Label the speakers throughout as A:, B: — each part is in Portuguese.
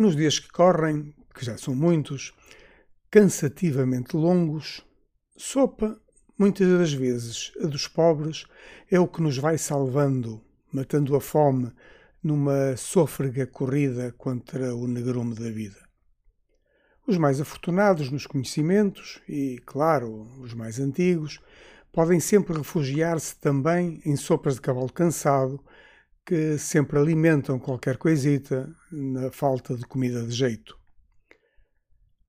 A: Nos dias que correm, que já são muitos, cansativamente longos, sopa, muitas das vezes a dos pobres, é o que nos vai salvando, matando a fome numa sôfrega corrida contra o negrume da vida. Os mais afortunados nos conhecimentos e, claro, os mais antigos, podem sempre refugiar-se também em sopas de cavalo cansado, que sempre alimentam qualquer coisita na falta de comida de jeito.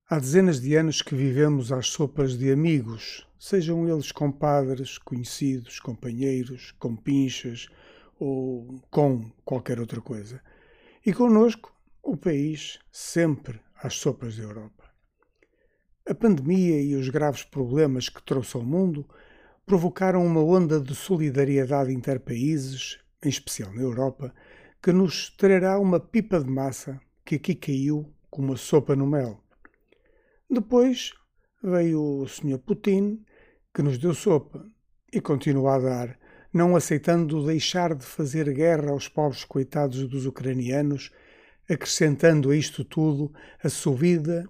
A: Há dezenas de anos que vivemos às sopas de amigos, sejam eles compadres, conhecidos, companheiros, compinchas ou com qualquer outra coisa. E conosco, o país sempre às sopas da Europa. A pandemia e os graves problemas que trouxe ao mundo provocaram uma onda de solidariedade interpaíses, em especial na Europa, que nos trará uma pipa de massa que aqui caiu como uma sopa no mel. Depois veio o Sr. Putin, que nos deu sopa e continua a dar, não aceitando deixar de fazer guerra aos pobres coitados dos ucranianos, acrescentando a isto tudo a subida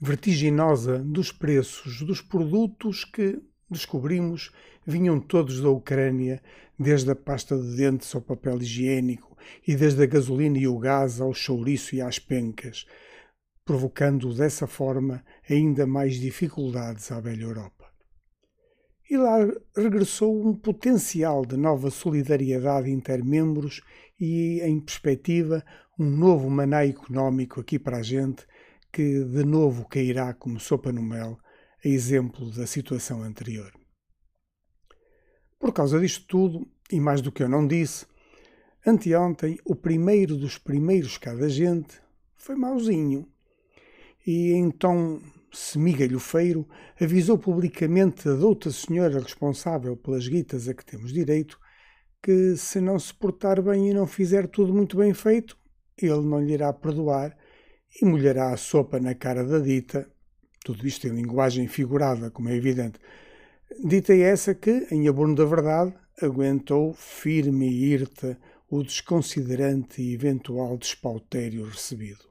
A: vertiginosa dos preços dos produtos que, descobrimos, vinham todos da Ucrânia, desde a pasta de dentes ao papel higiênico e desde a gasolina e o gás ao chouriço e às pencas, provocando dessa forma ainda mais dificuldades à velha Europa. E lá regressou um potencial de nova solidariedade intermembros e, em perspectiva, um novo maná económico aqui para a gente que de novo cairá como sopa no mel, a exemplo da situação anterior. Por causa disto tudo, e mais do que eu não disse, anteontem o primeiro dos primeiros cada gente foi mauzinho. E então semigalhofeiro avisou publicamente a douta senhora responsável pelas guitas a que temos direito que se não se portar bem e não fizer tudo muito bem feito, ele não lhe irá perdoar e molhará a sopa na cara da dita, tudo isto em linguagem figurada, como é evidente. Dita essa que, em abono da verdade, aguentou firme e irta o desconsiderante e eventual despautério recebido.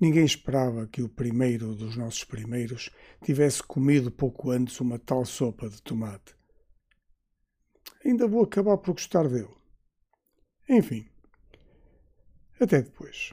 A: Ninguém esperava que o primeiro dos nossos primeiros tivesse comido pouco antes uma tal sopa de tomate. Ainda vou acabar por gostar dele. Enfim, até depois.